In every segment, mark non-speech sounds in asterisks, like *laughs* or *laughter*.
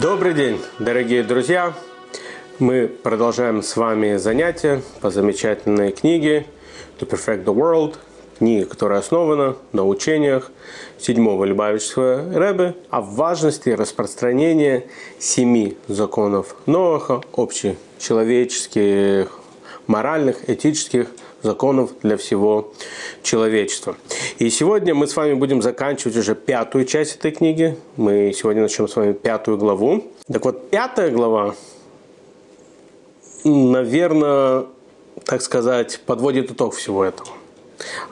Добрый день, дорогие друзья! Мы продолжаем с вами занятия по замечательной книге «To Perfect the World», книга, которая основана на учениях седьмого Любавичского Рэбе о важности распространения семи законов Ноаха, общечеловеческих, моральных, этических законов для всего человечества. И сегодня мы с вами будем заканчивать уже пятую часть этой книги. Мы сегодня начнем с вами пятую главу. Так вот, пятая глава, наверное, так сказать, подводит итог всего этого.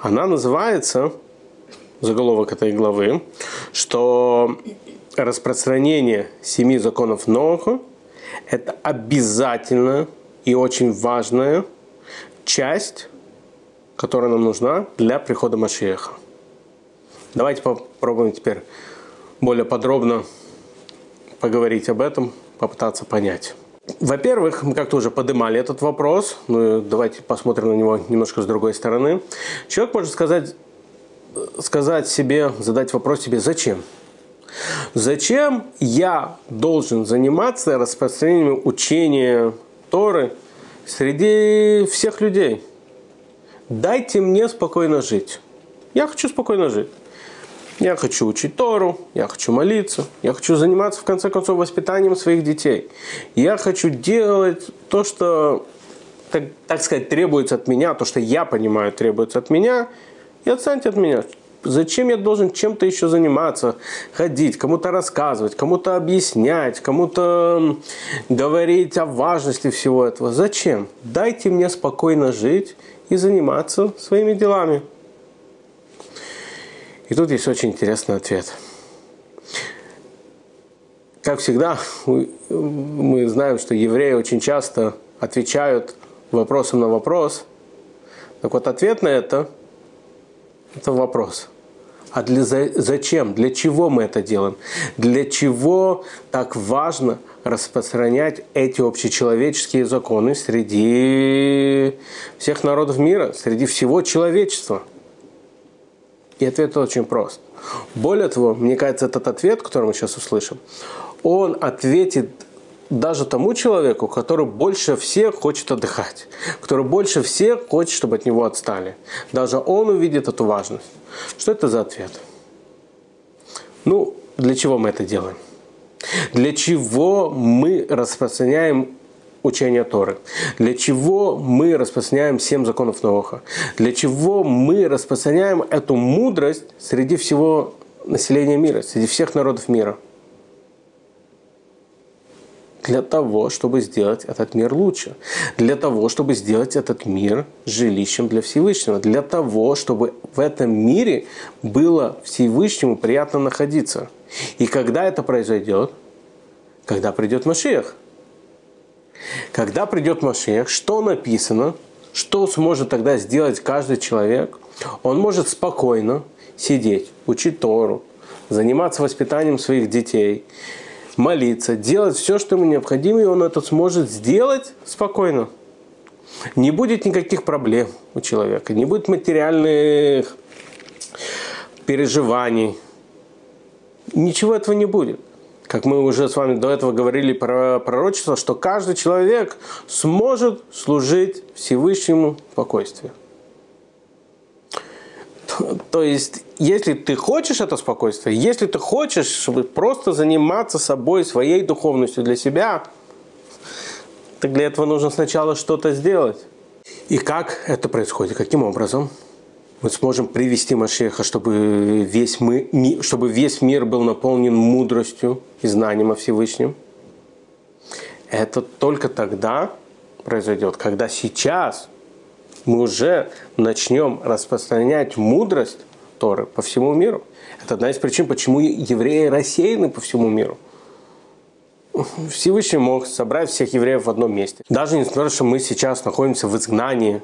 Она называется, заголовок этой главы, что распространение семи законов Ноаха – это обязательная и очень важная часть которая нам нужна для прихода Машеха. Давайте попробуем теперь более подробно поговорить об этом, попытаться понять. Во-первых, мы как-то уже поднимали этот вопрос, ну давайте посмотрим на него немножко с другой стороны. Человек может сказать, сказать себе, задать вопрос себе, зачем? Зачем я должен заниматься распространением учения Торы среди всех людей? Дайте мне спокойно жить. Я хочу спокойно жить. Я хочу учить Тору, я хочу молиться, я хочу заниматься, в конце концов, воспитанием своих детей. Я хочу делать то, что, так, так сказать, требуется от меня, то, что я понимаю, требуется от меня, и отстаньте от меня. Зачем я должен чем-то еще заниматься, ходить, кому-то рассказывать, кому-то объяснять, кому-то говорить о важности всего этого? Зачем? Дайте мне спокойно жить и заниматься своими делами. И тут есть очень интересный ответ. Как всегда, мы знаем, что евреи очень часто отвечают вопросом на вопрос. Так вот, ответ на это – это вопрос. А для, зачем? Для чего мы это делаем? Для чего так важно распространять эти общечеловеческие законы среди всех народов мира, среди всего человечества? И ответ очень прост. Более того, мне кажется, этот ответ, который мы сейчас услышим, он ответит даже тому человеку, который больше всех хочет отдыхать, который больше всех хочет, чтобы от него отстали. Даже он увидит эту важность. Что это за ответ? Ну, для чего мы это делаем? Для чего мы распространяем учение Торы? Для чего мы распространяем семь законов Ноха? Для чего мы распространяем эту мудрость среди всего населения мира, среди всех народов мира? Для того, чтобы сделать этот мир лучше. Для того, чтобы сделать этот мир жилищем для Всевышнего. Для того, чтобы в этом мире было Всевышнему приятно находиться – и когда это произойдет? Когда придет Машех. Когда придет Машех, что написано, что сможет тогда сделать каждый человек? Он может спокойно сидеть, учить Тору, заниматься воспитанием своих детей, молиться, делать все, что ему необходимо, и он это сможет сделать спокойно. Не будет никаких проблем у человека, не будет материальных переживаний, ничего этого не будет. Как мы уже с вами до этого говорили про пророчество, что каждый человек сможет служить Всевышнему спокойствию. То есть, если ты хочешь это спокойствие, если ты хочешь, чтобы просто заниматься собой, своей духовностью для себя, так для этого нужно сначала что-то сделать. И как это происходит? Каким образом? Мы сможем привести Машеха, чтобы весь, мы, чтобы весь мир был наполнен мудростью и знанием о Всевышнем. Это только тогда произойдет, когда сейчас мы уже начнем распространять мудрость Торы по всему миру. Это одна из причин, почему евреи рассеяны по всему миру. Всевышний мог собрать всех евреев в одном месте. Даже несмотря на то, что мы сейчас находимся в изгнании,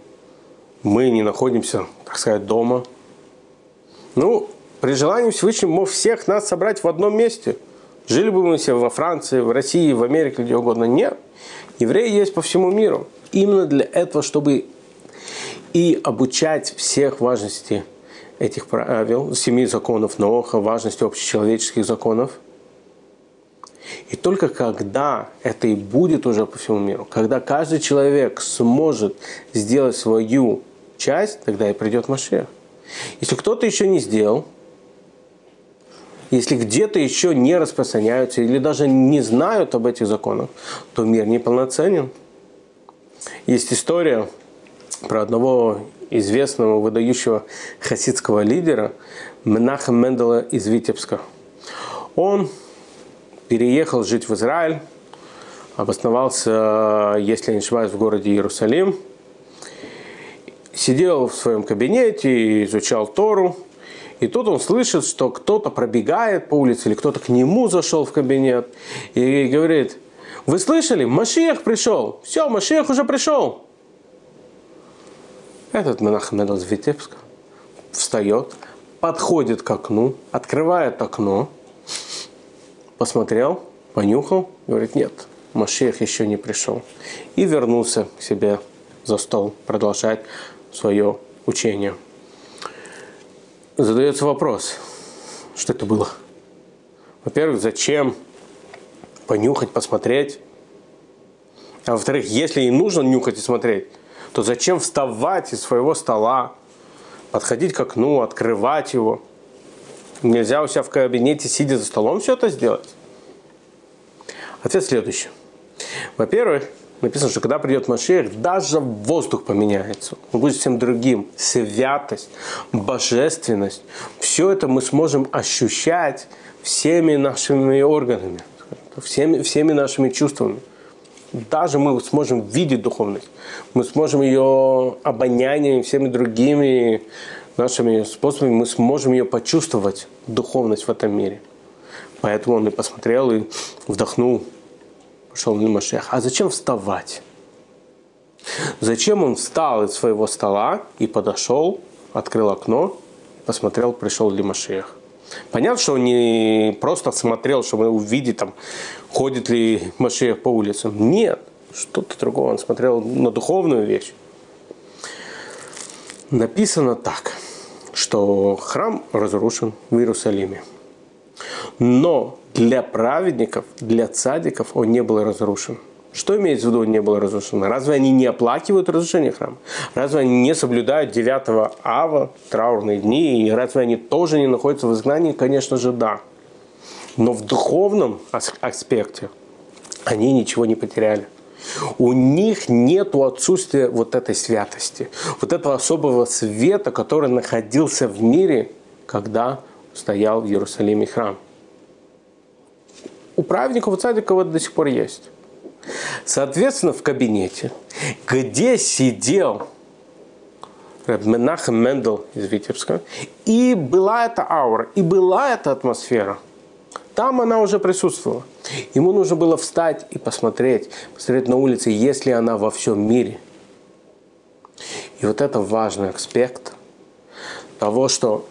мы не находимся, так сказать, дома. Ну, при желании Всевышний мог всех нас собрать в одном месте. Жили бы мы все во Франции, в России, в Америке, где угодно. Нет. Евреи есть по всему миру. Именно для этого, чтобы и обучать всех важности этих правил, семи законов Ноха, важности общечеловеческих законов. И только когда это и будет уже по всему миру, когда каждый человек сможет сделать свою часть, тогда и придет Машех. Если кто-то еще не сделал, если где-то еще не распространяются или даже не знают об этих законах, то мир неполноценен. Есть история про одного известного, выдающего хасидского лидера Менаха Мендела из Витебска. Он переехал жить в Израиль, обосновался, если я не ошибаюсь, в городе Иерусалим, сидел в своем кабинете, изучал Тору, и тут он слышит, что кто-то пробегает по улице, или кто-то к нему зашел в кабинет, и говорит, вы слышали, Машиях пришел, все, Машиях уже пришел. Этот Менахмед из Витебска встает, подходит к окну, открывает окно, посмотрел, понюхал, говорит, нет, Машех еще не пришел. И вернулся к себе за стол, продолжать свое учение. Задается вопрос, что это было? Во-первых, зачем понюхать, посмотреть? А во-вторых, если и нужно нюхать и смотреть, то зачем вставать из своего стола, подходить к окну, открывать его? Нельзя у себя в кабинете, сидя за столом, все это сделать? Ответ следующий. Во-первых, написано, что когда придет Машех, даже воздух поменяется. Он будет всем другим. Святость, божественность. Все это мы сможем ощущать всеми нашими органами, всеми, всеми нашими чувствами даже мы сможем видеть духовность, мы сможем ее обонянием, всеми другими нашими способами, мы сможем ее почувствовать, духовность в этом мире. Поэтому он и посмотрел, и вдохнул, Машех. А зачем вставать? Зачем он встал из своего стола и подошел, открыл окно, посмотрел, пришел ли Машех? Понятно, что он не просто смотрел, чтобы увидеть, там, ходит ли Машех по улицам. Нет, что-то другое. Он смотрел на духовную вещь. Написано так, что храм разрушен в Иерусалиме. Но для праведников, для цадиков он не был разрушен – что имеется в виду не было разрушено? Разве они не оплакивают разрушение храма? Разве они не соблюдают 9 ава, траурные дни? И разве они тоже не находятся в изгнании? Конечно же, да. Но в духовном аспекте они ничего не потеряли. У них нет отсутствия вот этой святости, вот этого особого света, который находился в мире, когда стоял в Иерусалиме храм. У праведников, у цадиков это до сих пор есть. Соответственно, в кабинете, где сидел Менахем Мендел из Витебска, и была эта аура, и была эта атмосфера, там она уже присутствовала. Ему нужно было встать и посмотреть, посмотреть на улице, есть ли она во всем мире. И вот это важный аспект того, что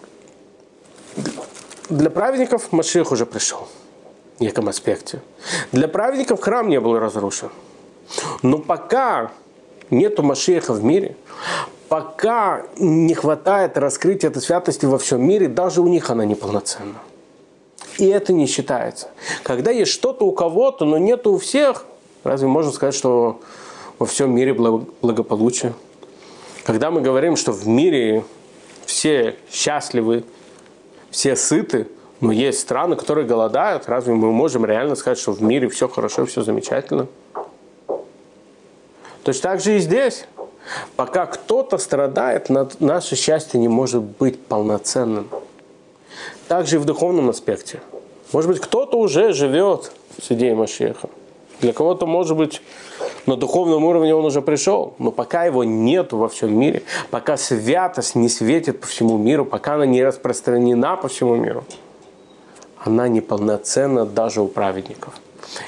для праведников Маших уже пришел неком аспекте. Для праведников храм не был разрушен. Но пока нету Машеха в мире, пока не хватает раскрытия этой святости во всем мире, даже у них она неполноценна. И это не считается. Когда есть что-то у кого-то, но нету у всех, разве можно сказать, что во всем мире благополучие? Когда мы говорим, что в мире все счастливы, все сыты – но есть страны, которые голодают. Разве мы можем реально сказать, что в мире все хорошо, все замечательно? Точно так же и здесь. Пока кто-то страдает, наше счастье не может быть полноценным. Также и в духовном аспекте. Может быть, кто-то уже живет с идеей Машеха. Для кого-то, может быть, на духовном уровне он уже пришел, но пока его нет во всем мире, пока святость не светит по всему миру, пока она не распространена по всему миру – она неполноценна даже у праведников.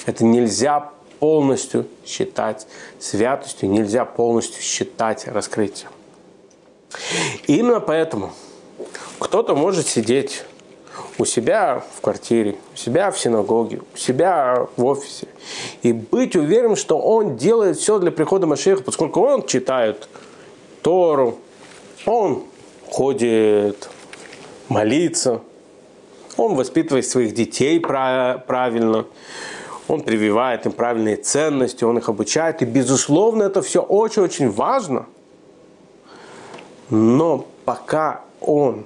Это нельзя полностью считать святостью, нельзя полностью считать раскрытием. Именно поэтому кто-то может сидеть у себя в квартире, у себя в синагоге, у себя в офисе и быть уверен, что он делает все для прихода Машеха, поскольку он читает Тору, он ходит молиться, он воспитывает своих детей правильно, он прививает им правильные ценности, он их обучает. И, безусловно, это все очень-очень важно. Но пока он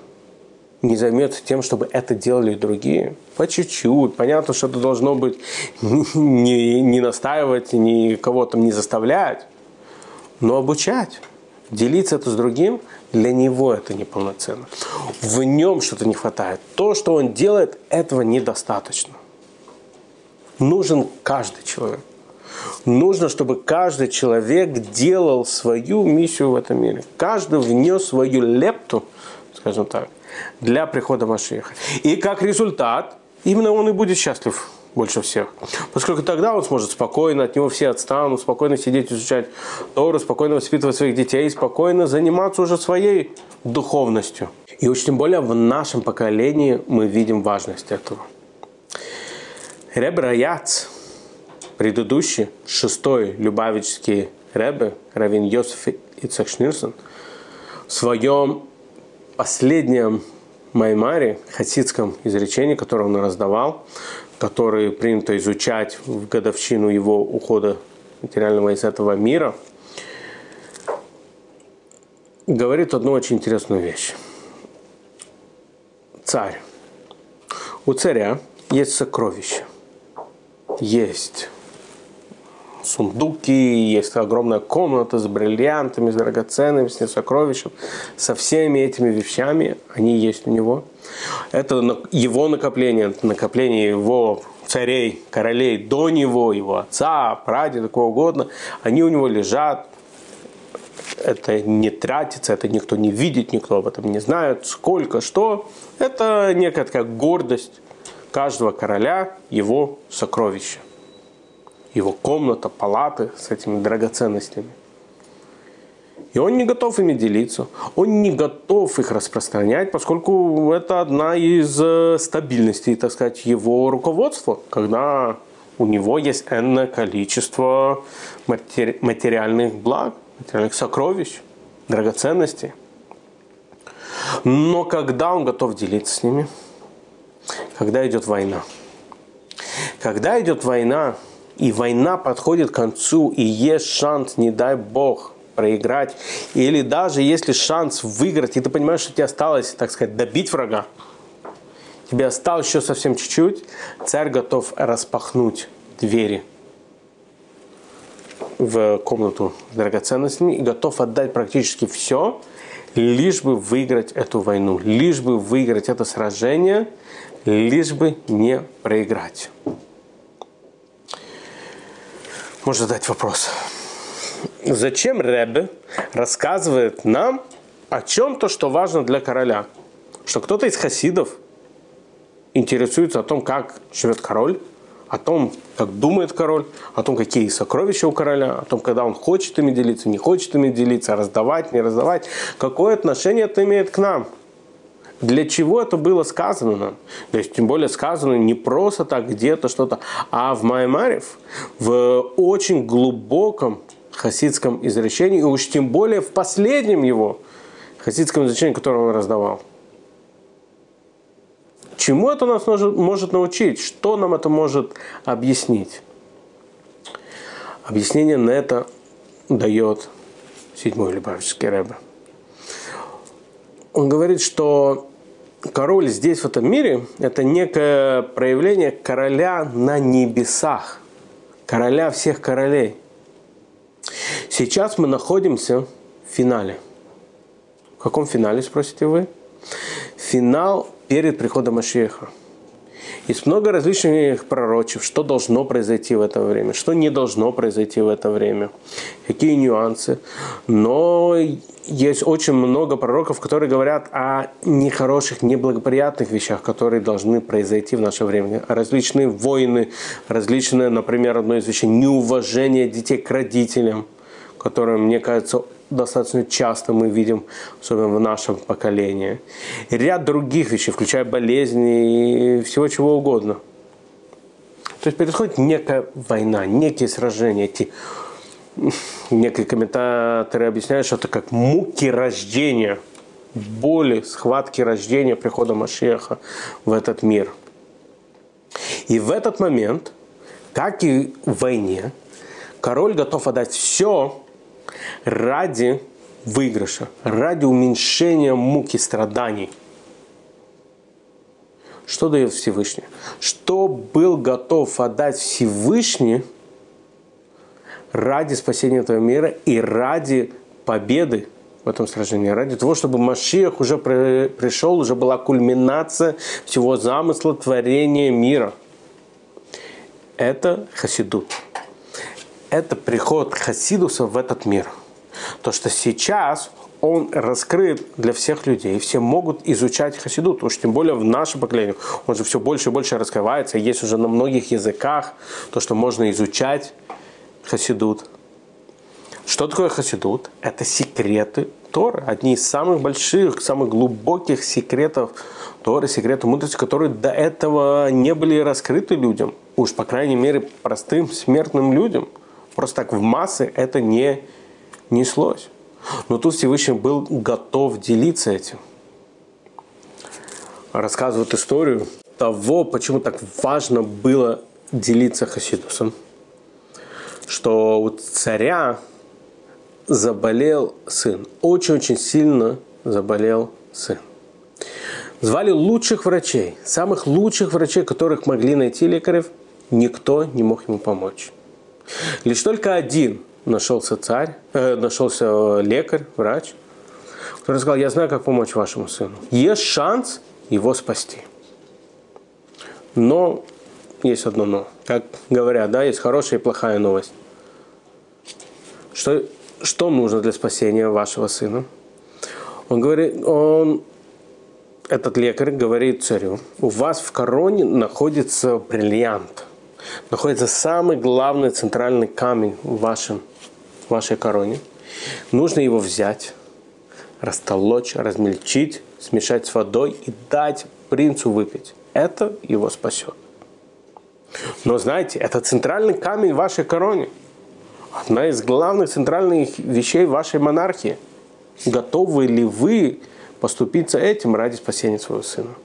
не займется тем, чтобы это делали другие, по чуть-чуть. Понятно, что это должно быть *laughs* не, не настаивать, ни кого там не заставлять, но обучать. Делиться это с другим, для него это неполноценно. В нем что-то не хватает. То, что он делает, этого недостаточно. Нужен каждый человек. Нужно, чтобы каждый человек делал свою миссию в этом мире. Каждый внес свою лепту, скажем так, для прихода Машеха. И как результат, именно он и будет счастлив больше всех. Поскольку тогда он сможет спокойно, от него все отстанут, спокойно сидеть, изучать Тору, спокойно воспитывать своих детей, спокойно заниматься уже своей духовностью. И уж тем более в нашем поколении мы видим важность этого. Ребе Раяц, предыдущий, шестой любавический Ребе, Равин Йосиф Ицак Шнирсон, в своем последнем Маймаре, хасидском изречении, которое он раздавал, который принято изучать в годовщину его ухода материального из этого мира, говорит одну очень интересную вещь. Царь. У царя есть сокровища. Есть сундуки, есть огромная комната с бриллиантами, с драгоценными, с сокровищем. Со всеми этими вещами они есть у него. Это его накопление, накопление его царей, королей до него, его отца, прадеда, кого угодно. Они у него лежат, это не тратится, это никто не видит, никто об этом не знает, сколько, что. Это некая такая гордость каждого короля, его сокровища его комната, палаты с этими драгоценностями. И он не готов ими делиться, он не готов их распространять, поскольку это одна из э, стабильностей, так сказать, его руководства, когда у него есть энное количество материальных благ, материальных сокровищ, драгоценностей. Но когда он готов делиться с ними? Когда идет война. Когда идет война, и война подходит к концу, и есть шанс, не дай бог, проиграть, или даже если шанс выиграть, и ты понимаешь, что тебе осталось, так сказать, добить врага, тебе осталось еще совсем чуть-чуть, царь готов распахнуть двери в комнату с драгоценностями и готов отдать практически все, лишь бы выиграть эту войну, лишь бы выиграть это сражение, лишь бы не проиграть можно задать вопрос. Зачем Ребе рассказывает нам о чем-то, что важно для короля? Что кто-то из хасидов интересуется о том, как живет король, о том, как думает король, о том, какие сокровища у короля, о том, когда он хочет ими делиться, не хочет ими делиться, раздавать, не раздавать. Какое отношение это имеет к нам – для чего это было сказано нам? То есть, тем более сказано не просто так где-то что-то, а в Маймарев, в очень глубоком хасидском изречении, и уж тем более в последнем его хасидском изречении, которое он раздавал. Чему это нас может, научить? Что нам это может объяснить? Объяснение на это дает седьмой Любавический Рэбе. Он говорит, что король здесь, в этом мире, это некое проявление короля на небесах, короля всех королей. Сейчас мы находимся в финале. В каком финале, спросите вы? Финал перед приходом Машеха. Есть много различных пророчеств, что должно произойти в это время, что не должно произойти в это время, какие нюансы. Но есть очень много пророков, которые говорят о нехороших, неблагоприятных вещах, которые должны произойти в наше время. Различные войны, различные, например, одно из вещей, неуважение детей к родителям, которое, мне кажется, достаточно часто мы видим, особенно в нашем поколении. И ряд других вещей, включая болезни и всего чего угодно. То есть происходит некая война, некие сражения. Эти, некие комментаторы объясняют, что это как муки рождения, боли, схватки рождения прихода Машеха в этот мир. И в этот момент как и в войне, король готов отдать все ради выигрыша, ради уменьшения муки страданий. Что дает Всевышний? Что был готов отдать Всевышний ради спасения этого мира и ради победы в этом сражении, ради того, чтобы Машиах уже пришел, уже была кульминация всего замысла творения мира. Это Хасидут. Это приход Хасидуса в этот мир. То, что сейчас он раскрыт для всех людей. Все могут изучать Хасидут, уж тем более в нашем поколении. Он же все больше и больше раскрывается. Есть уже на многих языках то, что можно изучать Хасидут. Что такое Хасидут? Это секреты Торы. Одни из самых больших, самых глубоких секретов Торы, секреты мудрости, которые до этого не были раскрыты людям. Уж, по крайней мере, простым смертным людям. Просто так в массы это не неслось. Но тут Всевышний был готов делиться этим. Рассказывают историю того, почему так важно было делиться Хасидусом. Что у царя заболел сын. Очень-очень сильно заболел сын. Звали лучших врачей, самых лучших врачей, которых могли найти лекарев, никто не мог ему помочь. Лишь только один нашелся царь, э, нашелся лекарь, врач, который сказал, я знаю, как помочь вашему сыну. Есть шанс его спасти. Но есть одно но. Как говорят, да, есть хорошая и плохая новость. Что, что нужно для спасения вашего сына? Он говорит, он, этот лекарь говорит царю, у вас в короне находится бриллиант. Находится самый главный центральный камень в вашем вашей короне. Нужно его взять, растолочь, размельчить, смешать с водой и дать принцу выпить. Это его спасет. Но знаете, это центральный камень вашей короне. Одна из главных центральных вещей вашей монархии. Готовы ли вы поступиться этим ради спасения своего сына?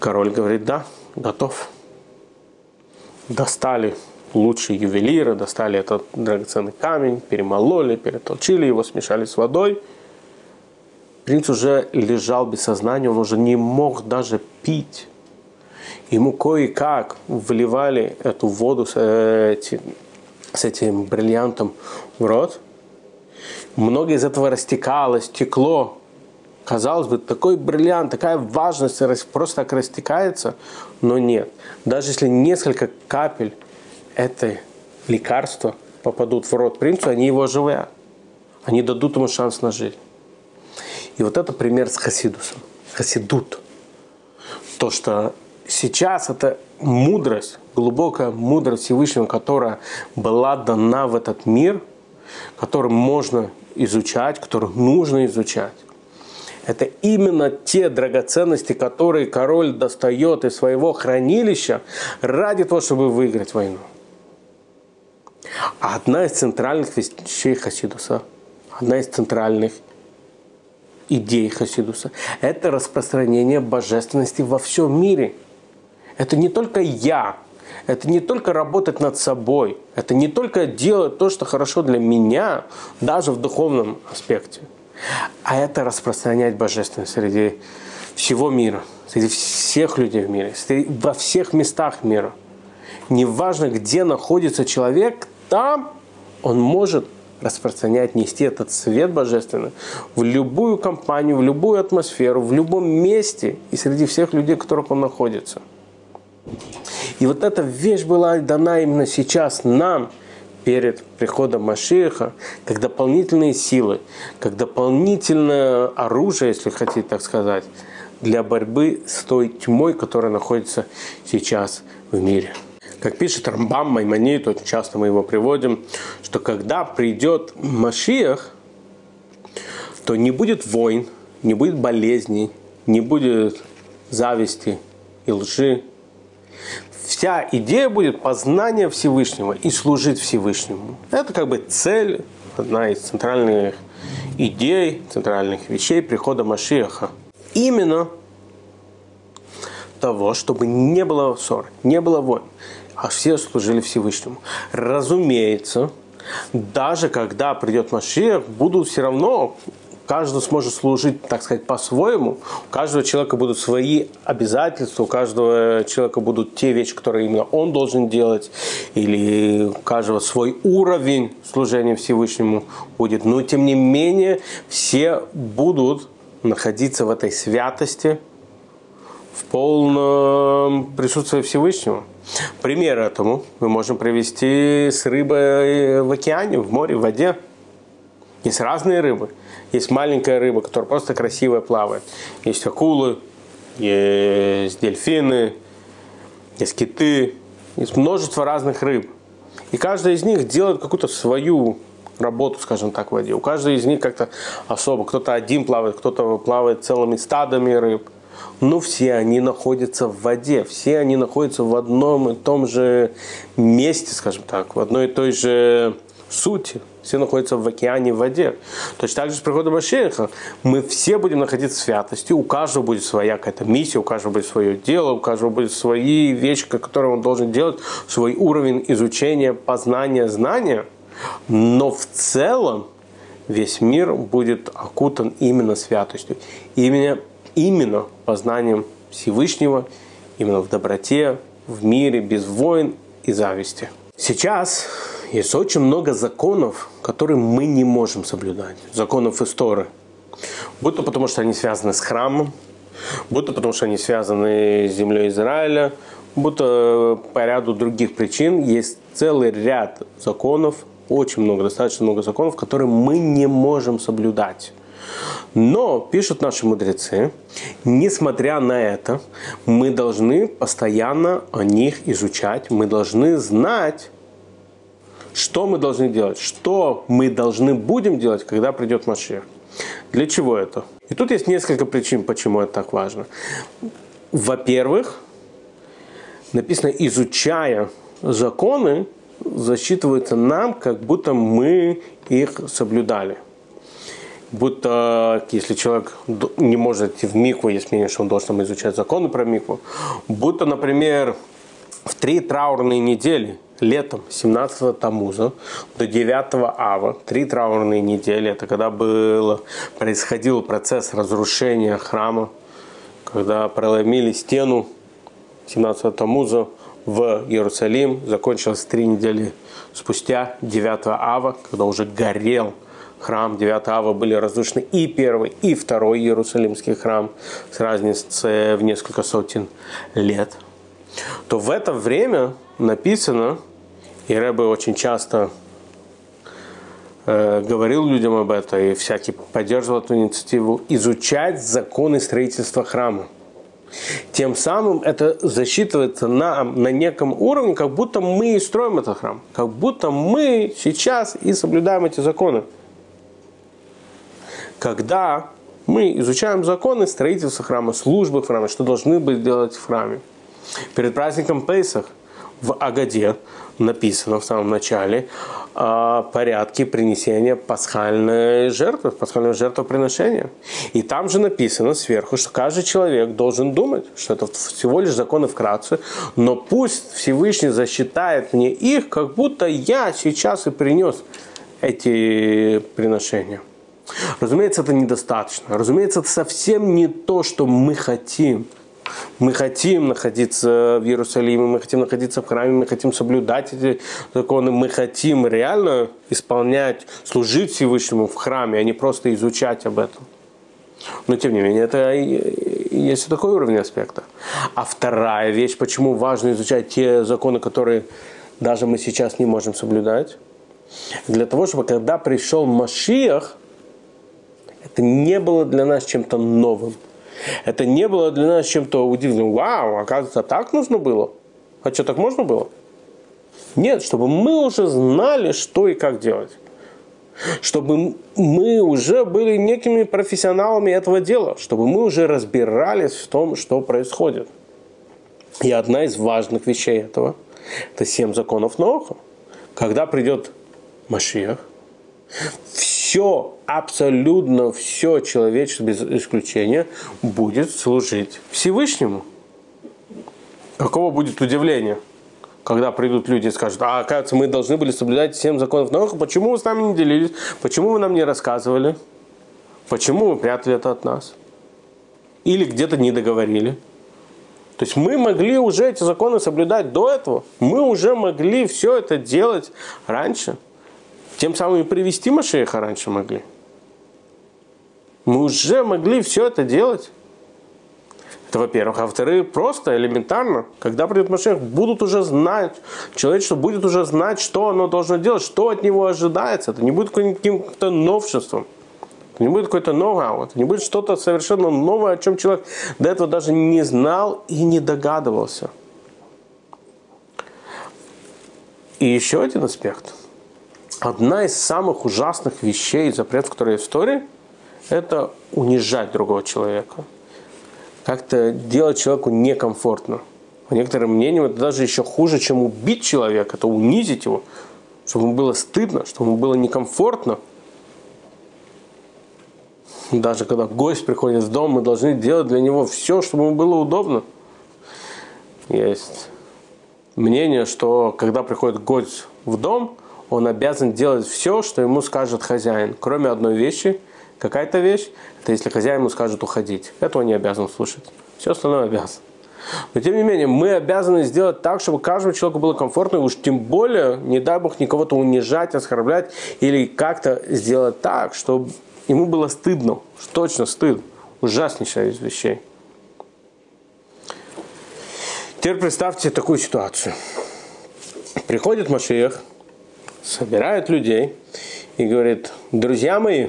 Король говорит, да, готов. Достали лучшие ювелиры достали этот драгоценный камень, перемололи, перетолчили его, смешали с водой. Принц уже лежал без сознания, он уже не мог даже пить. Ему кое-как вливали эту воду с, эти, с этим бриллиантом в рот. Много из этого растекалось, текло. Казалось бы, такой бриллиант, такая важность просто так растекается, но нет. Даже если несколько капель это лекарство попадут в рот принцу, они его оживят. Они дадут ему шанс на жизнь. И вот это пример с Хасидусом. Хасидут. То, что сейчас это мудрость, глубокая мудрость Всевышнего, которая была дана в этот мир, который можно изучать, который нужно изучать. Это именно те драгоценности, которые король достает из своего хранилища ради того, чтобы выиграть войну. А одна из центральных вещей Хасидуса, одна из центральных идей Хасидуса, это распространение божественности во всем мире. Это не только я, это не только работать над собой, это не только делать то, что хорошо для меня, даже в духовном аспекте, а это распространять божественность среди всего мира, среди всех людей в мире, во всех местах мира. Неважно, где находится человек, там он может распространять, нести этот свет божественный в любую компанию, в любую атмосферу, в любом месте и среди всех людей, в которых он находится. И вот эта вещь была дана именно сейчас нам, перед приходом Машиха, как дополнительные силы, как дополнительное оружие, если хотите так сказать, для борьбы с той тьмой, которая находится сейчас в мире. Как пишет Рамбам Маймонит, очень часто мы его приводим, что когда придет Машиах, то не будет войн, не будет болезней, не будет зависти и лжи. Вся идея будет познание Всевышнего и служить Всевышнему. Это как бы цель, одна из центральных идей, центральных вещей прихода Машиаха. Именно того, чтобы не было ссор, не было войн, а все служили Всевышнему. Разумеется, даже когда придет Машиах, будут все равно каждый сможет служить, так сказать, по-своему. У каждого человека будут свои обязательства, у каждого человека будут те вещи, которые именно он должен делать, или у каждого свой уровень служения Всевышнему будет. Но, тем не менее, все будут находиться в этой святости, в полном присутствии Всевышнего. Пример этому мы можем привести с рыбой в океане, в море, в воде. Есть разные рыбы. Есть маленькая рыба, которая просто красиво плавает. Есть акулы, есть дельфины, есть киты. Есть множество разных рыб. И каждая из них делает какую-то свою работу, скажем так, в воде. У каждой из них как-то особо. Кто-то один плавает, кто-то плавает целыми стадами рыб. Но все они находятся в воде, все они находятся в одном и том же месте, скажем так, в одной и той же сути все находятся в океане, в воде. Точно так же с приходом Машеха мы все будем находиться в святости, у каждого будет своя какая-то миссия, у каждого будет свое дело, у каждого будет свои вещи, которые он должен делать, свой уровень изучения, познания, знания. Но в целом весь мир будет окутан именно святостью, именно, именно познанием Всевышнего, именно в доброте, в мире, без войн и зависти. Сейчас есть очень много законов, которые мы не можем соблюдать. Законов истории. Будто потому, что они связаны с храмом, будто потому, что они связаны с землей Израиля, будто по ряду других причин есть целый ряд законов, очень много, достаточно много законов, которые мы не можем соблюдать. Но, пишут наши мудрецы, несмотря на это, мы должны постоянно о них изучать, мы должны знать, что мы должны делать? Что мы должны будем делать, когда придет Машех? Для чего это? И тут есть несколько причин, почему это так важно. Во-первых, написано, изучая законы, засчитывается нам, как будто мы их соблюдали. Будто, если человек не может идти в микву, есть мнение, что он должен изучать законы про микву. Будто, например, в три траурные недели летом 17 Тамуза до 9 Ава, три траурные недели, это когда был, происходил процесс разрушения храма, когда проломили стену 17 Тамуза в Иерусалим, закончилось три недели спустя, 9 Ава, когда уже горел храм. 9 Ава были разрушены и первый, и второй Иерусалимский храм с разницей в несколько сотен лет, то в это время написано, и Рэбе очень часто э, говорил людям об этом и всякий поддерживал эту инициативу, изучать законы строительства храма. Тем самым это засчитывается нам на неком уровне, как будто мы и строим этот храм, как будто мы сейчас и соблюдаем эти законы. Когда мы изучаем законы строительства храма, службы в храме, что должны быть делать в храме. Перед праздником Пейсах – в Агаде написано в самом начале о порядке принесения пасхальной жертвы, пасхального жертвоприношения. И там же написано сверху, что каждый человек должен думать, что это всего лишь законы вкратце, но пусть Всевышний засчитает мне их, как будто я сейчас и принес эти приношения. Разумеется, это недостаточно. Разумеется, это совсем не то, что мы хотим – мы хотим находиться в Иерусалиме, мы хотим находиться в храме, мы хотим соблюдать эти законы, мы хотим реально исполнять, служить Всевышнему в храме, а не просто изучать об этом. Но тем не менее, это есть такой уровень аспекта. А вторая вещь, почему важно изучать те законы, которые даже мы сейчас не можем соблюдать, для того, чтобы когда пришел Машиах, это не было для нас чем-то новым. Это не было для нас чем-то удивительным. Вау, оказывается, так нужно было. А что, так можно было? Нет, чтобы мы уже знали, что и как делать. Чтобы мы уже были некими профессионалами этого дела. Чтобы мы уже разбирались в том, что происходит. И одна из важных вещей этого – это семь законов Ноха. Когда придет Машиах, все, абсолютно все человечество без исключения будет служить Всевышнему. каково будет удивление, когда придут люди и скажут, а оказывается, мы должны были соблюдать семь законов Ноха, почему вы с нами не делились, почему вы нам не рассказывали, почему вы прятали это от нас, или где-то не договорили. То есть мы могли уже эти законы соблюдать до этого, мы уже могли все это делать раньше, тем самым и привести Машеха раньше могли. Мы уже могли все это делать. Это во-первых. А во-вторых, просто элементарно, когда придет Машех, будут уже знать, человечество будет уже знать, что оно должно делать, что от него ожидается. Это не будет каким-то новшеством. Это не будет какой-то ноу это не будет что-то совершенно новое, о чем человек до этого даже не знал и не догадывался. И еще один аспект. Одна из самых ужасных вещей, запретов, которые в истории, это унижать другого человека как-то делать человеку некомфортно. По некоторым мнениям, это даже еще хуже, чем убить человека, это унизить его, чтобы ему было стыдно, чтобы ему было некомфортно. Даже когда гость приходит в дом, мы должны делать для него все, чтобы ему было удобно. Есть мнение, что когда приходит гость в дом, он обязан делать все, что ему скажет хозяин, кроме одной вещи – какая-то вещь, это если хозяин ему скажет уходить. Этого не обязан слушать. Все остальное обязан. Но тем не менее, мы обязаны сделать так, чтобы каждому человеку было комфортно, и уж тем более, не дай бог, никого-то унижать, оскорблять, или как-то сделать так, чтобы ему было стыдно, точно стыд, ужаснейшая из вещей. Теперь представьте такую ситуацию. Приходит Машиях, собирает людей и говорит, друзья мои,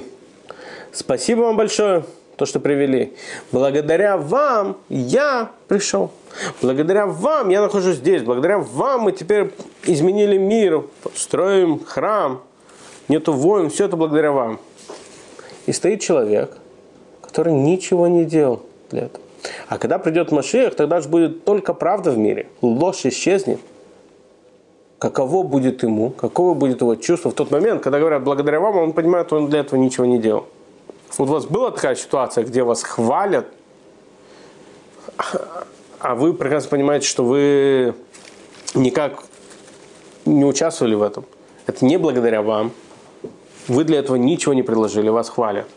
Спасибо вам большое, то, что привели. Благодаря вам я пришел. Благодаря вам я нахожусь здесь. Благодаря вам мы теперь изменили мир, строим храм. Нету войн, все это благодаря вам. И стоит человек, который ничего не делал для этого. А когда придет Машиах, тогда же будет только правда в мире. Ложь исчезнет. Каково будет ему, каково будет его чувство в тот момент, когда говорят благодаря вам, он понимает, что он для этого ничего не делал. Вот у вас была такая ситуация, где вас хвалят, а вы прекрасно понимаете, что вы никак не участвовали в этом. Это не благодаря вам. Вы для этого ничего не предложили, вас хвалят.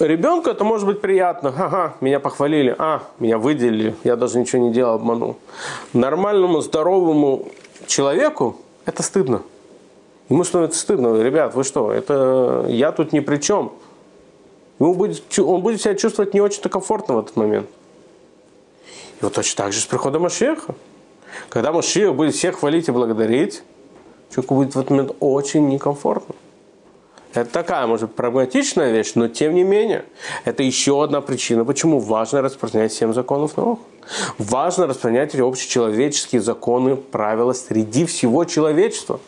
Ребенку это может быть приятно. Ага, меня похвалили. А, меня выделили. Я даже ничего не делал, обманул. Нормальному, здоровому человеку это стыдно. Ему становится стыдно. Ребят, вы что? Это я тут ни при чем. Ему будет, он будет себя чувствовать не очень-то комфортно в этот момент. И вот точно так же с приходом Машеха. Когда Машех будет всех хвалить и благодарить, человеку будет в этот момент очень некомфортно. Это такая, может, прагматичная вещь, но тем не менее, это еще одна причина, почему важно распространять семь законов наук. Важно распространять общечеловеческие законы, правила среди всего человечества,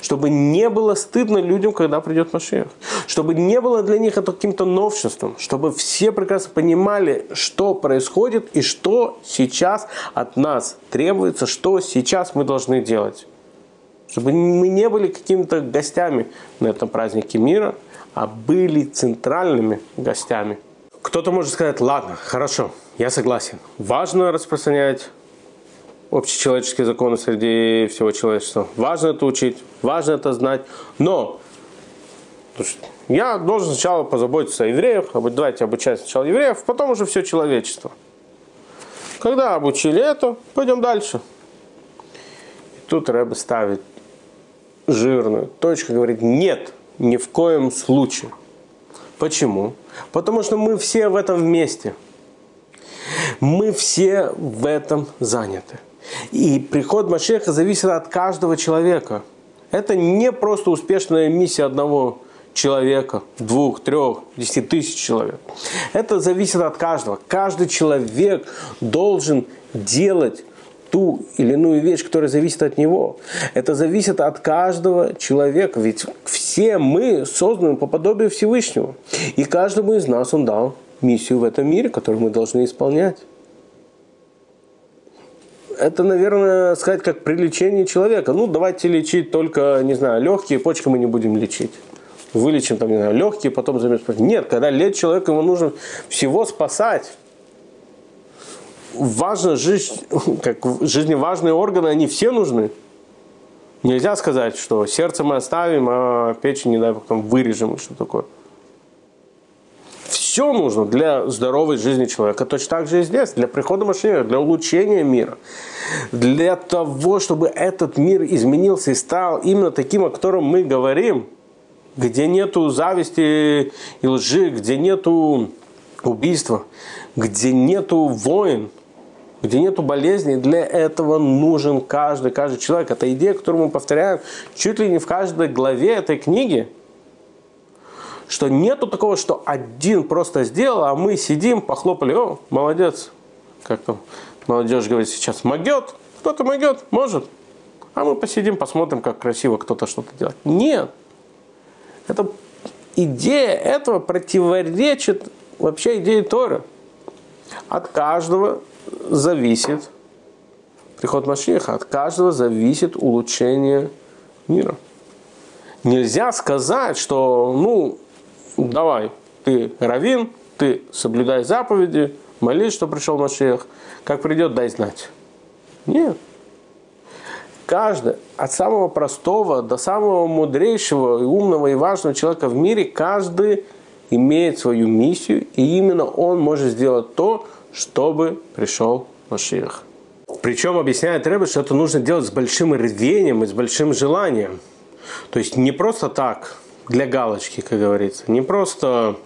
чтобы не было стыдно людям, когда придет Машех, чтобы не было для них это каким-то новшеством, чтобы все прекрасно понимали, что происходит и что сейчас от нас требуется, что сейчас мы должны делать. Чтобы мы не были какими-то гостями на этом празднике мира, а были центральными гостями. Кто-то может сказать, ладно, хорошо, я согласен. Важно распространять общечеловеческие законы среди всего человечества. Важно это учить, важно это знать. Но я должен сначала позаботиться о евреях, давайте обучать сначала евреев, потом уже все человечество. Когда обучили это, пойдем дальше. И тут Рэбе ставит жирную точку, говорит, нет, ни в коем случае. Почему? Потому что мы все в этом вместе. Мы все в этом заняты. И приход Машеха зависит от каждого человека. Это не просто успешная миссия одного человека, двух, трех, десяти тысяч человек. Это зависит от каждого. Каждый человек должен делать ту или иную вещь, которая зависит от него. Это зависит от каждого человека, ведь все мы созданы по подобию Всевышнего. И каждому из нас он дал миссию в этом мире, которую мы должны исполнять. Это, наверное, сказать, как при лечении человека. Ну, давайте лечить только, не знаю, легкие, почки мы не будем лечить. Вылечим там, не знаю, легкие, потом займемся. Нет, когда лечить человека, ему нужно всего спасать важно, жизнь, как жизни важные органы, они все нужны. Нельзя сказать, что сердце мы оставим, а печень, не дай бог, там вырежем и что такое. Все нужно для здоровой жизни человека. Точно так же и здесь, для прихода Машина, для улучшения мира. Для того, чтобы этот мир изменился и стал именно таким, о котором мы говорим, где нету зависти и лжи, где нету убийства, где нету войн, где нету болезней, для этого нужен каждый, каждый человек. Это идея, которую мы повторяем чуть ли не в каждой главе этой книги. Что нету такого, что один просто сделал, а мы сидим, похлопали, о, молодец. Как там молодежь говорит сейчас, могет, кто-то могет, может. А мы посидим, посмотрим, как красиво кто-то что-то делает. Нет. Это идея этого противоречит вообще идее Торы. От каждого зависит приход Машеха, от каждого зависит улучшение мира. Нельзя сказать, что, ну, давай, ты равин, ты соблюдай заповеди, молись, что пришел Машех, как придет, дай знать. Нет. Каждый, от самого простого до самого мудрейшего и умного и важного человека в мире, каждый имеет свою миссию, и именно он может сделать то, чтобы пришел Машиах. Причем объясняет Рэбе, что это нужно делать с большим рвением и с большим желанием. То есть не просто так, для галочки, как говорится. Не просто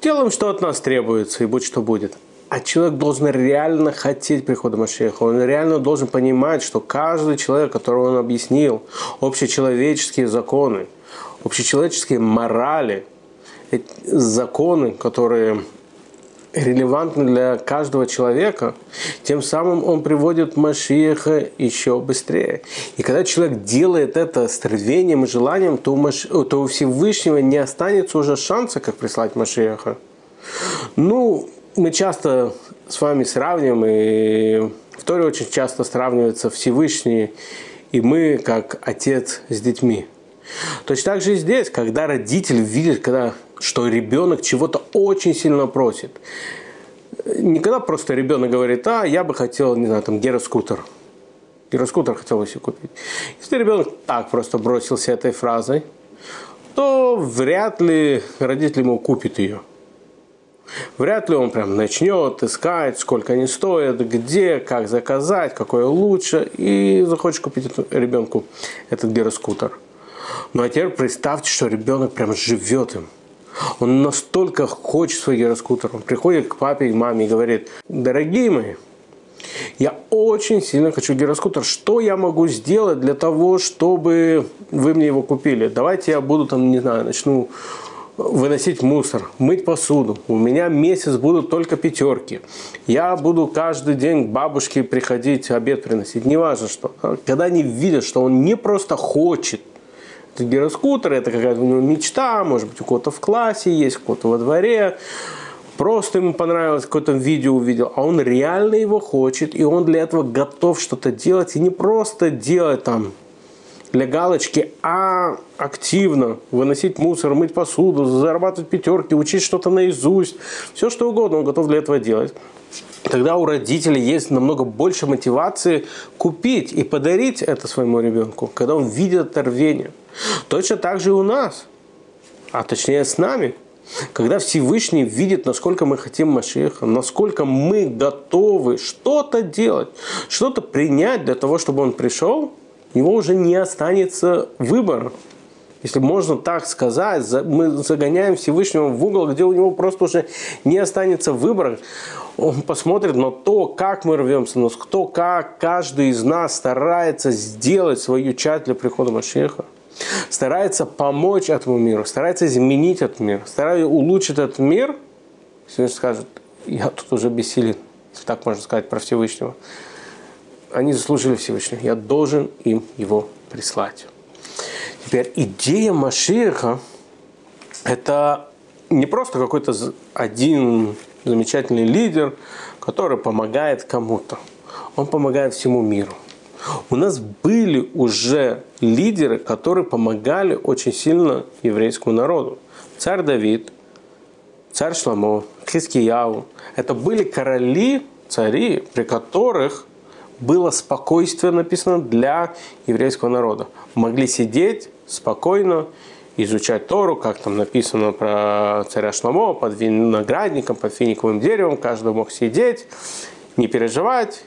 делаем, что от нас требуется, и будь что будет. А человек должен реально хотеть прихода Машеха. Он реально должен понимать, что каждый человек, которого он объяснил, общечеловеческие законы, общечеловеческие морали, законы, которые релевантны для каждого человека, тем самым он приводит Машиеха еще быстрее. И когда человек делает это с рвением и желанием, то у, Маш... то у Всевышнего не останется уже шанса, как прислать Машиеха. Ну, мы часто с вами сравниваем, и в Торе очень часто сравнивается Всевышний и мы, как отец с детьми. Точно так же и здесь, когда родитель видит, когда, что ребенок чего-то очень сильно просит. Никогда просто ребенок говорит, а, я бы хотел, не знаю, там, гироскутер. Гироскутер хотел бы себе купить. Если ребенок так просто бросился этой фразой, то вряд ли родитель ему купит ее. Вряд ли он прям начнет искать, сколько они стоят, где, как заказать, какое лучше, и захочет купить ребенку этот гироскутер. Ну а теперь представьте, что ребенок прям живет им. Он настолько хочет свой гироскутер. Он приходит к папе и маме и говорит, дорогие мои, я очень сильно хочу гироскутер. Что я могу сделать для того, чтобы вы мне его купили? Давайте я буду там, не знаю, начну выносить мусор, мыть посуду. У меня месяц будут только пятерки. Я буду каждый день к бабушке приходить, обед приносить. Неважно что. Когда они видят, что он не просто хочет это гироскутер, это какая-то мечта, может быть, у кого-то в классе есть, у кого-то во дворе. Просто ему понравилось, какое-то видео увидел, а он реально его хочет, и он для этого готов что-то делать, и не просто делать там для галочки, а активно выносить мусор, мыть посуду, зарабатывать пятерки, учить что-то наизусть, все что угодно он готов для этого делать. Тогда у родителей есть намного больше мотивации купить и подарить это своему ребенку, когда он видит это рвение. Точно так же и у нас, а точнее с нами. Когда Всевышний видит, насколько мы хотим Машеха, насколько мы готовы что-то делать, что-то принять для того, чтобы он пришел – него уже не останется выбора. Если можно так сказать, мы загоняем Всевышнего в угол, где у него просто уже не останется выбора. Он посмотрит на то, как мы рвемся, на то, как каждый из нас старается сделать свою часть для прихода Машеха. Старается помочь этому миру, старается изменить этот мир, старается улучшить этот мир. Всевышний скажет, я тут уже бессилен, если так можно сказать про Всевышнего они заслужили Всевышнего. Я должен им его прислать. Теперь идея Машиха – это не просто какой-то один замечательный лидер, который помогает кому-то. Он помогает всему миру. У нас были уже лидеры, которые помогали очень сильно еврейскому народу. Царь Давид, царь Шламо, Хискияу. Это были короли, цари, при которых было спокойствие написано для еврейского народа. Могли сидеть спокойно, изучать Тору, как там написано про царя Шламо, под виноградником, под финиковым деревом, каждый мог сидеть, не переживать,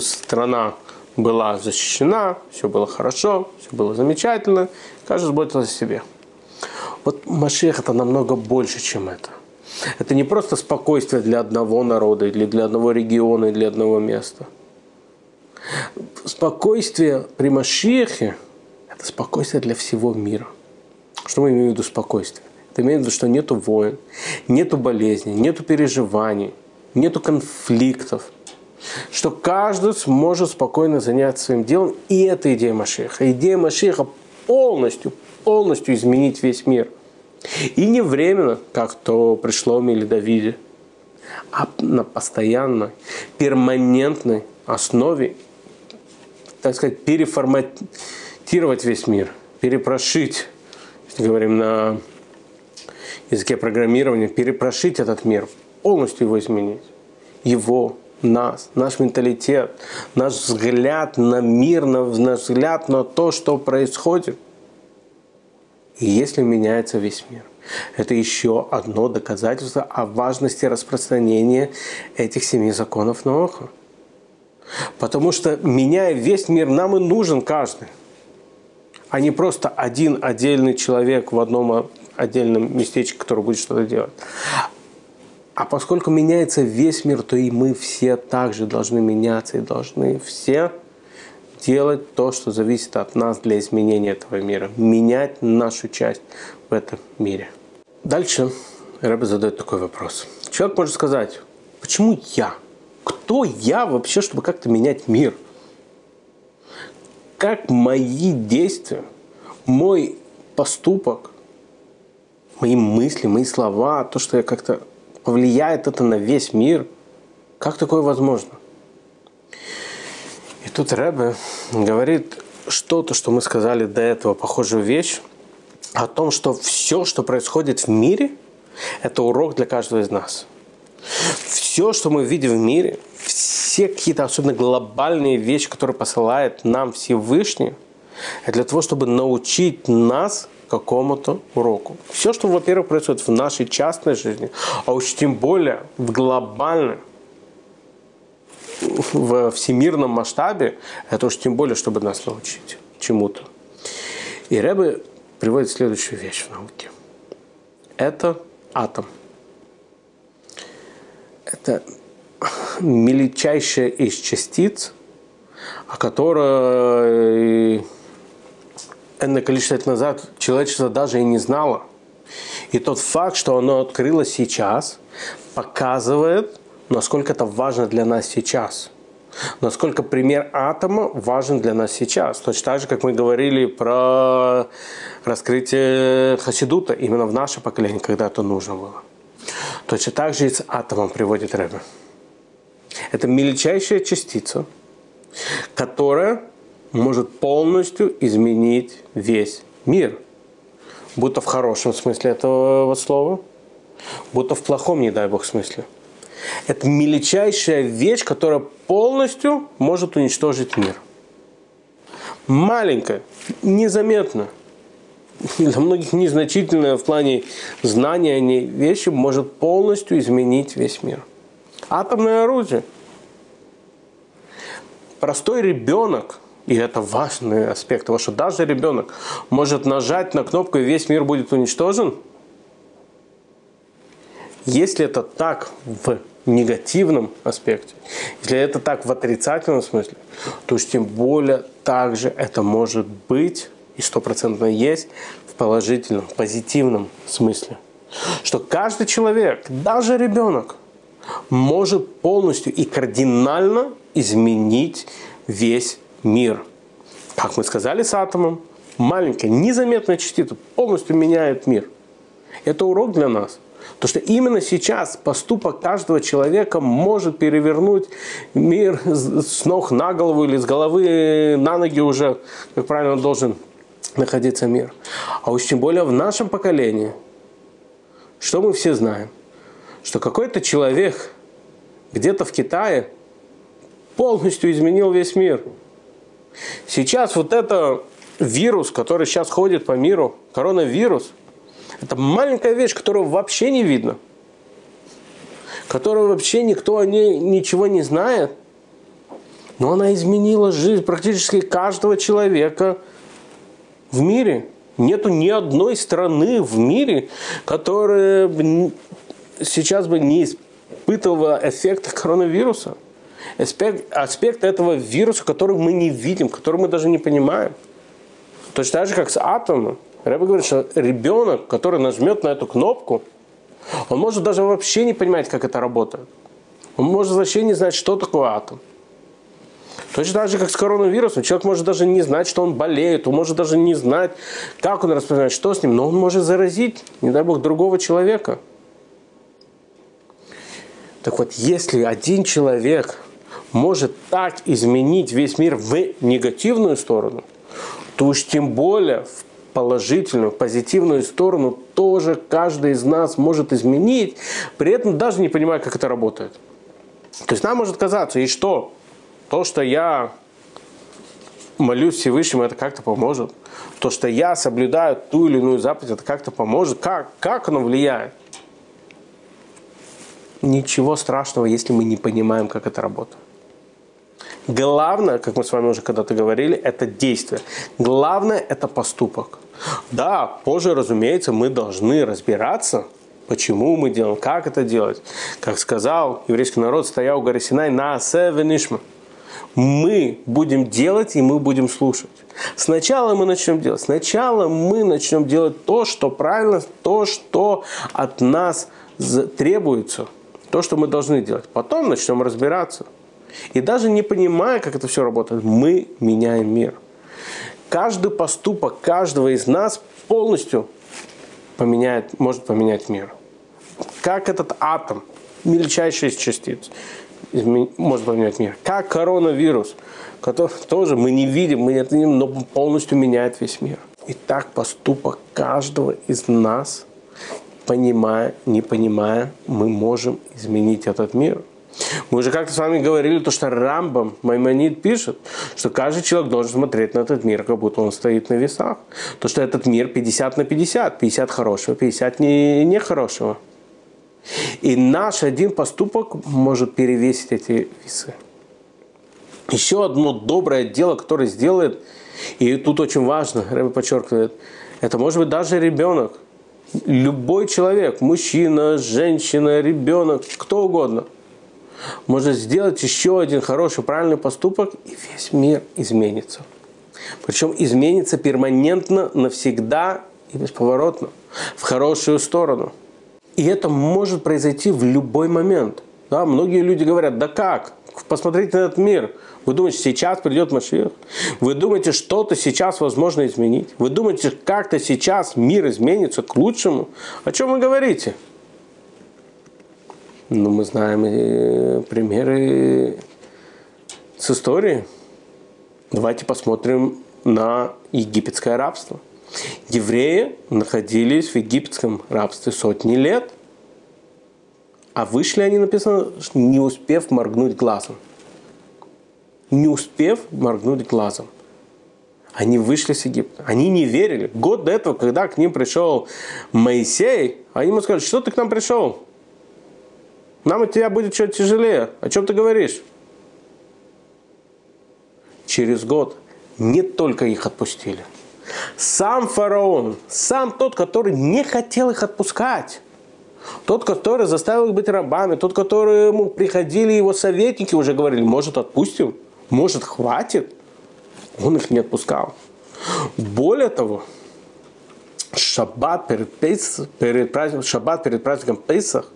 страна была защищена, все было хорошо, все было замечательно, каждый заботился о себе. Вот Машех это намного больше, чем это. Это не просто спокойствие для одного народа, или для одного региона, или для одного места. Спокойствие при Машехе – это спокойствие для всего мира. Что мы имеем в виду спокойствие? Это имеет в виду, что нету войн, нету болезней, нету переживаний, нету конфликтов. Что каждый сможет спокойно заняться своим делом. И это идея Машеха. Идея Машеха полностью, полностью изменить весь мир. И не временно, как то пришло или Давиде, а на постоянной, перманентной основе, так сказать, переформатировать весь мир, перепрошить если говорим на языке программирования, перепрошить этот мир, полностью его изменить. Его, нас, наш менталитет, наш взгляд на мир, наш взгляд на то, что происходит. И если меняется весь мир, это еще одно доказательство о важности распространения этих семи законов Ноаха. Потому что, меняя весь мир, нам и нужен каждый а не просто один отдельный человек в одном отдельном местечке, который будет что-то делать. А поскольку меняется весь мир, то и мы все также должны меняться и должны все делать то, что зависит от нас для изменения этого мира, менять нашу часть в этом мире. Дальше Рэбе задает такой вопрос. Человек может сказать, почему я? Кто я вообще, чтобы как-то менять мир? Как мои действия, мой поступок, мои мысли, мои слова, то, что я как-то повлияет это на весь мир, как такое возможно? И тут Рэбе говорит что-то, что мы сказали до этого, похожую вещь, о том, что все, что происходит в мире, это урок для каждого из нас. Все, что мы видим в мире, все какие-то особенно глобальные вещи, которые посылает нам Всевышний, для того, чтобы научить нас какому-то уроку. Все, что, во-первых, происходит в нашей частной жизни, а уж тем более в глобальной, в всемирном масштабе, это уж тем более, чтобы нас научить чему-то. И Рэбе приводит следующую вещь в науке. Это атом. Это мельчайшая из частиц, о которой энное количество лет назад человечество даже и не знало. И тот факт, что оно открылось сейчас, показывает, насколько это важно для нас сейчас. Насколько пример атома важен для нас сейчас. Точно так же, как мы говорили про раскрытие Хасидута именно в наше поколение, когда это нужно было. Точно так же и с атомом приводит Рэбе. Это мельчайшая частица, которая может полностью изменить весь мир. Будто в хорошем смысле этого слова, будто в плохом, не дай бог, смысле. Это мельчайшая вещь, которая полностью может уничтожить мир. Маленькая, незаметно, *laughs* для многих незначительная в плане знания о ней вещи может полностью изменить весь мир. Атомное оружие. Простой ребенок, и это важный аспект того, что даже ребенок может нажать на кнопку, и весь мир будет уничтожен. Если это так в негативном аспекте, если это так в отрицательном смысле, то уж тем более также это может быть и стопроцентно есть в положительном, позитивном смысле. Что каждый человек, даже ребенок, может полностью и кардинально изменить весь мир. Как мы сказали с атомом, маленькая незаметная частица полностью меняет мир. Это урок для нас. То, что именно сейчас поступок каждого человека может перевернуть мир с ног на голову или с головы на ноги уже, как правильно должен находиться мир. А уж тем более в нашем поколении, что мы все знаем, что какой-то человек где-то в Китае полностью изменил весь мир. Сейчас вот это вирус, который сейчас ходит по миру, коронавирус, это маленькая вещь, которую вообще не видно, которую вообще никто о ней ничего не знает, но она изменила жизнь практически каждого человека в мире. Нету ни одной страны в мире, которая сейчас бы не испытывала эффекта коронавируса. Аспект, аспект этого вируса, который мы не видим, который мы даже не понимаем. Точно так же, как с атомом. Рэба говорит, что ребенок, который нажмет на эту кнопку, он может даже вообще не понимать, как это работает. Он может вообще не знать, что такое атом. Точно так же, как с коронавирусом. Человек может даже не знать, что он болеет, он может даже не знать, как он распространяет, что с ним, но он может заразить, не дай бог, другого человека. Так вот, если один человек может так изменить весь мир в негативную сторону – то уж тем более в положительную, позитивную сторону тоже каждый из нас может изменить, при этом даже не понимая, как это работает. То есть нам может казаться, и что? То, что я молюсь Всевышнему, это как-то поможет. То, что я соблюдаю ту или иную заповедь, это как-то поможет. Как, как оно влияет? Ничего страшного, если мы не понимаем, как это работает. Главное, как мы с вами уже когда-то говорили, это действие. Главное – это поступок. Да, позже, разумеется, мы должны разбираться, почему мы делаем, как это делать. Как сказал еврейский народ, стоял у горы Синай на Асе Венишма. Мы будем делать и мы будем слушать. Сначала мы начнем делать. Сначала мы начнем делать то, что правильно, то, что от нас требуется, то, что мы должны делать. Потом начнем разбираться. И даже не понимая, как это все работает, мы меняем мир. Каждый поступок каждого из нас полностью поменяет, может поменять мир. Как этот атом, мельчайший из частиц, может поменять мир. Как коронавирус, который тоже мы не видим, мы не видим, но полностью меняет весь мир. И так поступок каждого из нас, понимая, не понимая, мы можем изменить этот мир. Мы уже как-то с вами говорили, то, что Рамбам Маймонид пишет, что каждый человек должен смотреть на этот мир, как будто он стоит на весах. То, что этот мир 50 на 50, 50 хорошего, 50 не, нехорошего. И наш один поступок может перевесить эти весы. Еще одно доброе дело, которое сделает, и тут очень важно, Рэбби подчеркивает, это может быть даже ребенок. Любой человек, мужчина, женщина, ребенок, кто угодно – может сделать еще один хороший, правильный поступок, и весь мир изменится. Причем изменится перманентно, навсегда и бесповоротно, в хорошую сторону. И это может произойти в любой момент. Да, многие люди говорят, да как? Посмотрите на этот мир. Вы думаете, сейчас придет Машиах? Вы думаете, что-то сейчас возможно изменить? Вы думаете, как-то сейчас мир изменится к лучшему? О чем вы говорите? Ну, мы знаем примеры с истории. Давайте посмотрим на египетское рабство. Евреи находились в египетском рабстве сотни лет, а вышли они, написано, не успев моргнуть глазом. Не успев моргнуть глазом. Они вышли с Египта. Они не верили. Год до этого, когда к ним пришел Моисей, они ему сказали, что ты к нам пришел? Нам от тебя будет что-то тяжелее. О чем ты говоришь? Через год не только их отпустили. Сам фараон, сам тот, который не хотел их отпускать, тот, который заставил их быть рабами, тот, который ему приходили его советники, уже говорили, может отпустим, может хватит, он их не отпускал. Более того, шаббат перед, Пейс, перед, праздником, шаббат перед праздником Пейсах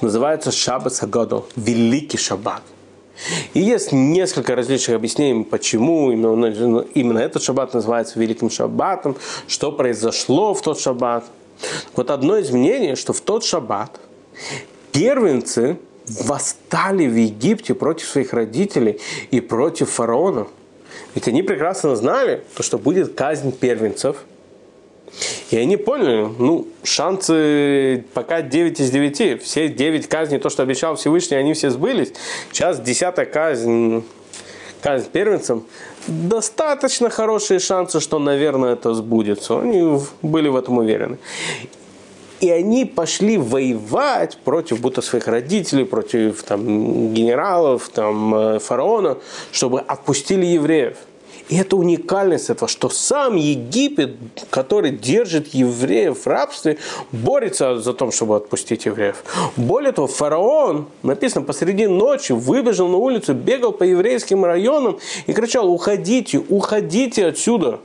называется Шаббат Сагадол, Великий Шаббат. И есть несколько различных объяснений, почему именно, именно этот шаббат называется Великим Шаббатом, что произошло в тот шаббат. Вот одно из мнений, что в тот шаббат первенцы восстали в Египте против своих родителей и против фараона. Ведь они прекрасно знали, то, что будет казнь первенцев. И они поняли, ну, шансы пока 9 из 9. Все 9 казней, то, что обещал Всевышний, они все сбылись. Сейчас 10 казнь, казнь первенцам. Достаточно хорошие шансы, что, наверное, это сбудется. Они были в этом уверены. И они пошли воевать против будто своих родителей, против там, генералов, там, э, фараона, чтобы отпустили евреев. И это уникальность этого, что сам Египет, который держит евреев в рабстве, борется за то, чтобы отпустить евреев. Более того, фараон, написано, посреди ночи выбежал на улицу, бегал по еврейским районам и кричал, уходите, уходите отсюда.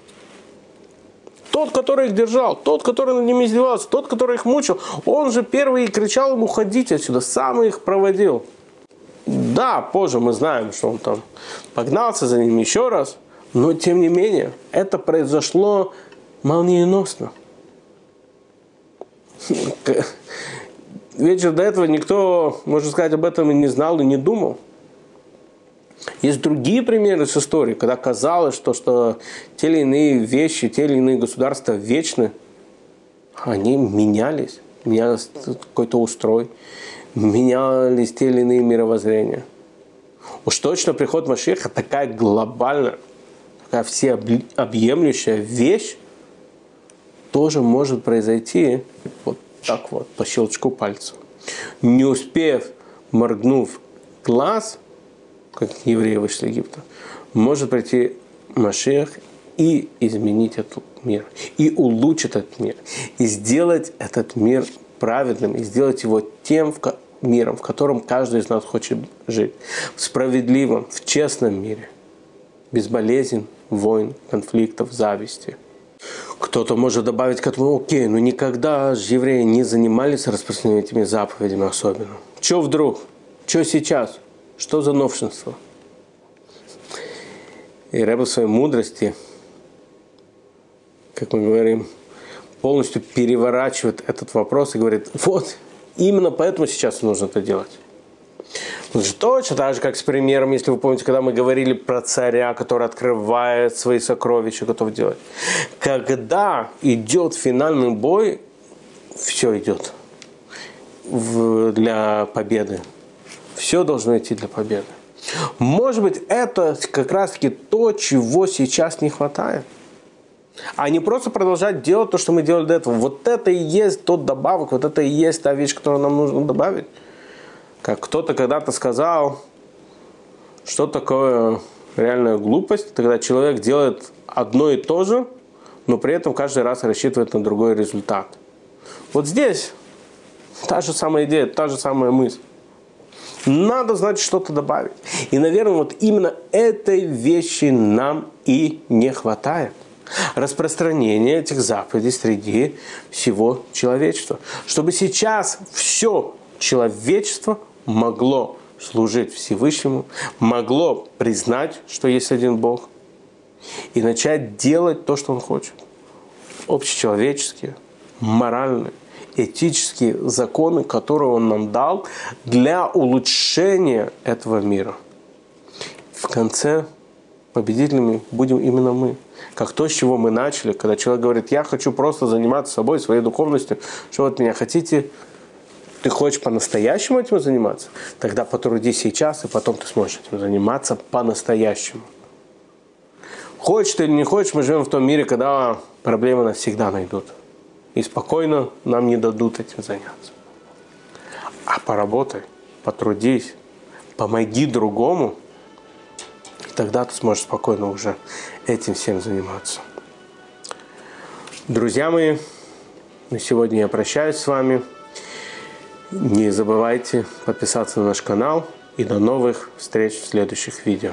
Тот, который их держал, тот, который над ними издевался, тот, который их мучил, он же первый кричал им уходите отсюда, сам их проводил. Да, позже мы знаем, что он там погнался за ним еще раз – но, тем не менее, это произошло молниеносно. Вечер до этого никто, можно сказать, об этом и не знал, и не думал. Есть другие примеры с истории, когда казалось, что, что те или иные вещи, те или иные государства вечны, они менялись, менялся какой-то устрой, менялись те или иные мировоззрения. Уж точно приход Машеха такая глобальная, такая всеобъемлющая вещь тоже может произойти вот так вот, по щелчку пальца. Не успев, моргнув глаз, как евреи вышли из Египта, может прийти Машех и изменить этот мир, и улучшить этот мир, и сделать этот мир праведным, и сделать его тем миром, в котором каждый из нас хочет жить, в справедливом, в честном мире, без болезней, войн, конфликтов, зависти. Кто-то может добавить к этому, окей, но никогда же евреи не занимались распространением этими заповедями особенно. Че вдруг? Че сейчас? Что за новшинство? И Рэбе в своей мудрости, как мы говорим, полностью переворачивает этот вопрос и говорит, вот, именно поэтому сейчас нужно это делать. Точно так же, как с примером, если вы помните, когда мы говорили про царя, который открывает свои сокровища, готов делать. Когда идет финальный бой, все идет для победы. Все должно идти для победы. Может быть, это как раз-таки то, чего сейчас не хватает. А не просто продолжать делать то, что мы делали до этого. Вот это и есть тот добавок, вот это и есть та вещь, которую нам нужно добавить. Как кто-то когда-то сказал, что такое реальная глупость, когда человек делает одно и то же, но при этом каждый раз рассчитывает на другой результат. Вот здесь та же самая идея, та же самая мысль. Надо, значит, что-то добавить. И, наверное, вот именно этой вещи нам и не хватает. Распространение этих заповедей среди всего человечества. Чтобы сейчас все человечество могло служить Всевышнему, могло признать, что есть один Бог, и начать делать то, что Он хочет. Общечеловеческие, моральные, этические законы, которые Он нам дал для улучшения этого мира. В конце победителями будем именно мы. Как то, с чего мы начали, когда человек говорит, я хочу просто заниматься собой, своей духовностью, что вот меня хотите ты хочешь по-настоящему этим заниматься, тогда потрудись сейчас, и потом ты сможешь этим заниматься по-настоящему. Хочешь ты или не хочешь, мы живем в том мире, когда проблемы нас всегда найдут. И спокойно нам не дадут этим заняться. А поработай, потрудись, помоги другому, и тогда ты сможешь спокойно уже этим всем заниматься. Друзья мои, на сегодня я прощаюсь с вами. Не забывайте подписаться на наш канал и до новых встреч в следующих видео.